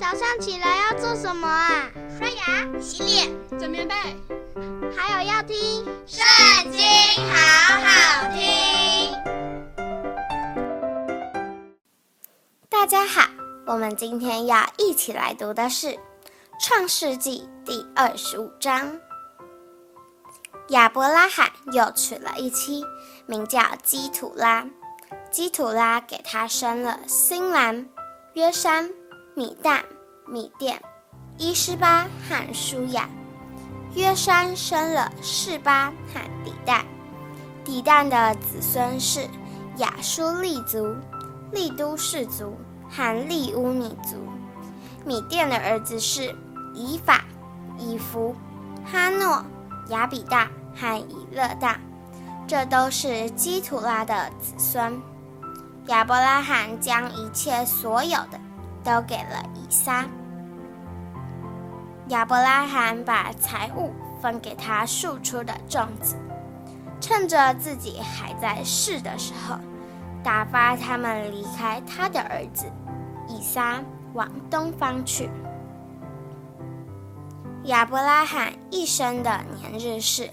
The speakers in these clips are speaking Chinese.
早上起来要做什么啊？刷牙、洗脸、整棉被，还有要听《圣经》，好好听。大家好，我们今天要一起来读的是《创世纪》第二十五章。亚伯拉罕又娶了一妻，名叫基土拉。基土拉给他生了新兰、约珊、米旦、米甸、伊施巴和舒亚。约山生了示巴和底旦。底旦的子孙是亚书利族、利都氏族和利乌尼族。米甸的儿子是以法、以弗、哈诺、亚比大。和以勒大，这都是基土拉的子孙。亚伯拉罕将一切所有的都给了以撒。亚伯拉罕把财物分给他庶出的众子，趁着自己还在世的时候，打发他们离开他的儿子以撒，往东方去。亚伯拉罕一生的年日是。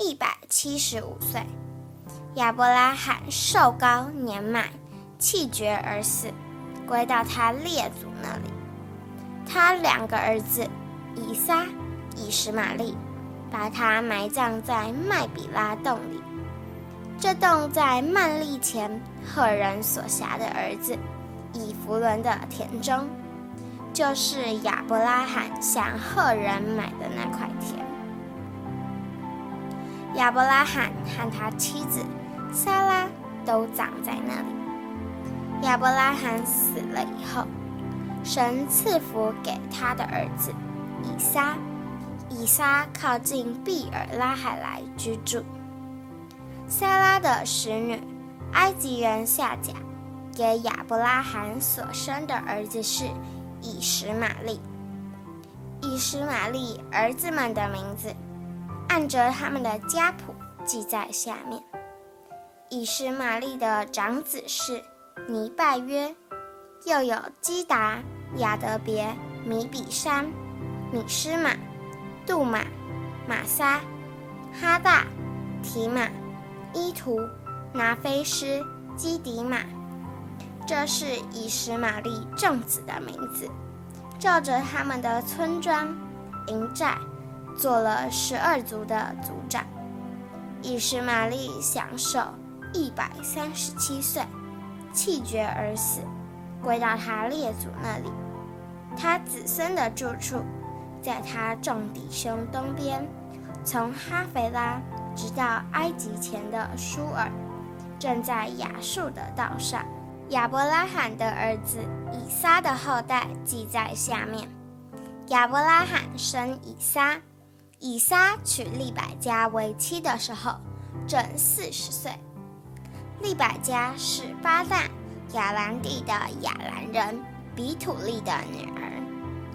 一百七十五岁，亚伯拉罕寿高年迈，气绝而死，归到他列祖那里。他两个儿子以撒、以实玛利，把他埋葬在麦比拉洞里。这洞在曼利前赫人所辖的儿子以弗伦的田中，就是亚伯拉罕向赫人买的那块田。亚伯拉罕和他妻子撒拉都葬在那里。亚伯拉罕死了以后，神赐福给他的儿子以撒。以撒靠近毕尔拉海来居住。撒拉的使女埃及人夏甲给亚伯拉罕所生的儿子是以实玛利。以实玛利儿子们的名字。按着他们的家谱记在下面。以实玛利的长子是尼拜约，又有基达、亚德别、米比山、米施玛、杜玛、玛撒、哈大、提玛、伊图、拿非斯、基迪玛。这是以实玛利众子的名字，照着他们的村庄、营寨。做了十二族的族长，以实玛利享寿一百三十七岁，气绝而死，归到他列祖那里。他子孙的住处，在他众弟兄东边，从哈斐拉直到埃及前的舒尔，正在亚述的道上。亚伯拉罕的儿子以撒的后代记在下面。亚伯拉罕生以撒。以撒娶利百加为妻的时候，正四十岁。利百加是巴旦亚兰地的亚兰人比土利的女儿，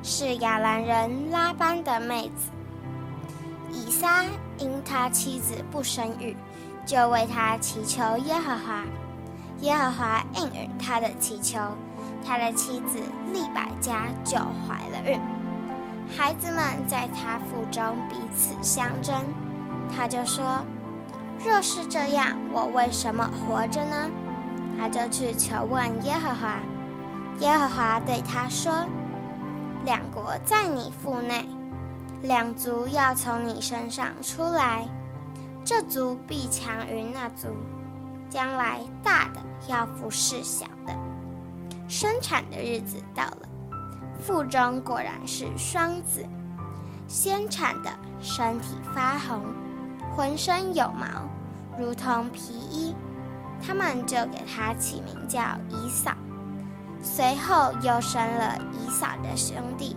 是亚兰人拉班的妹子。以撒因他妻子不生育，就为他祈求耶和华，耶和华应允他的祈求，他的妻子利百加就怀了孕。孩子们在他腹中彼此相争，他就说：“若是这样，我为什么活着呢？”他就去求问耶和华。耶和华对他说：“两国在你腹内，两族要从你身上出来，这族必强于那族，将来大的要服侍小的。”生产的日子到了。腹中果然是双子，先产的身体发红，浑身有毛，如同皮衣。他们就给他起名叫以扫。随后又生了以扫的兄弟，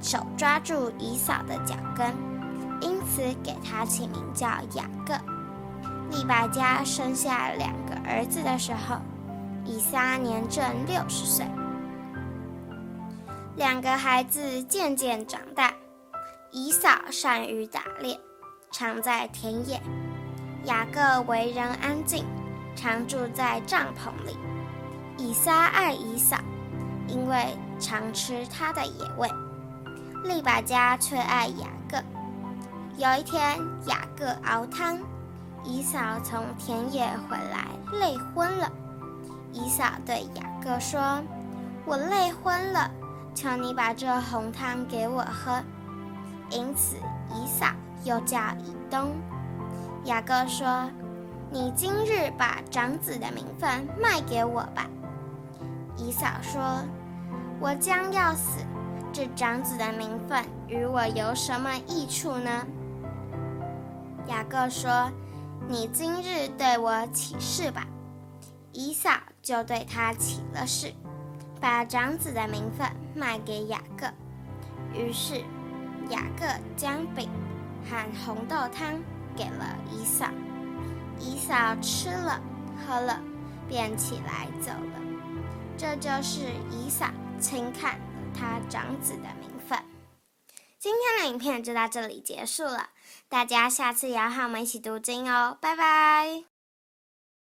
手抓住以扫的脚跟，因此给他起名叫雅各。利百加生下两个儿子的时候，以撒年正六十岁。两个孩子渐渐长大，以扫善于打猎，常在田野；雅各为人安静，常住在帐篷里。以撒爱以扫，因为常吃他的野味。利百加却爱雅各。有一天，雅各熬汤，以扫从田野回来，累昏了。以扫对雅各说：“我累昏了，求你把这红汤给我喝。”因此，以扫又叫以东。雅各说：“你今日把长子的名分卖给我吧。”以扫说：“我将要死，这长子的名分与我有什么益处呢？”雅各说：“你今日对我起誓吧。”以扫就对他起了誓，把长子的名分卖给雅各。于是，雅各将饼和红豆汤给了伊嫂。伊嫂吃了喝了，便起来走了。这就是伊嫂轻看了他长子的名分。今天的影片就到这里结束了，大家下次也要和我们一起读经哦，拜拜。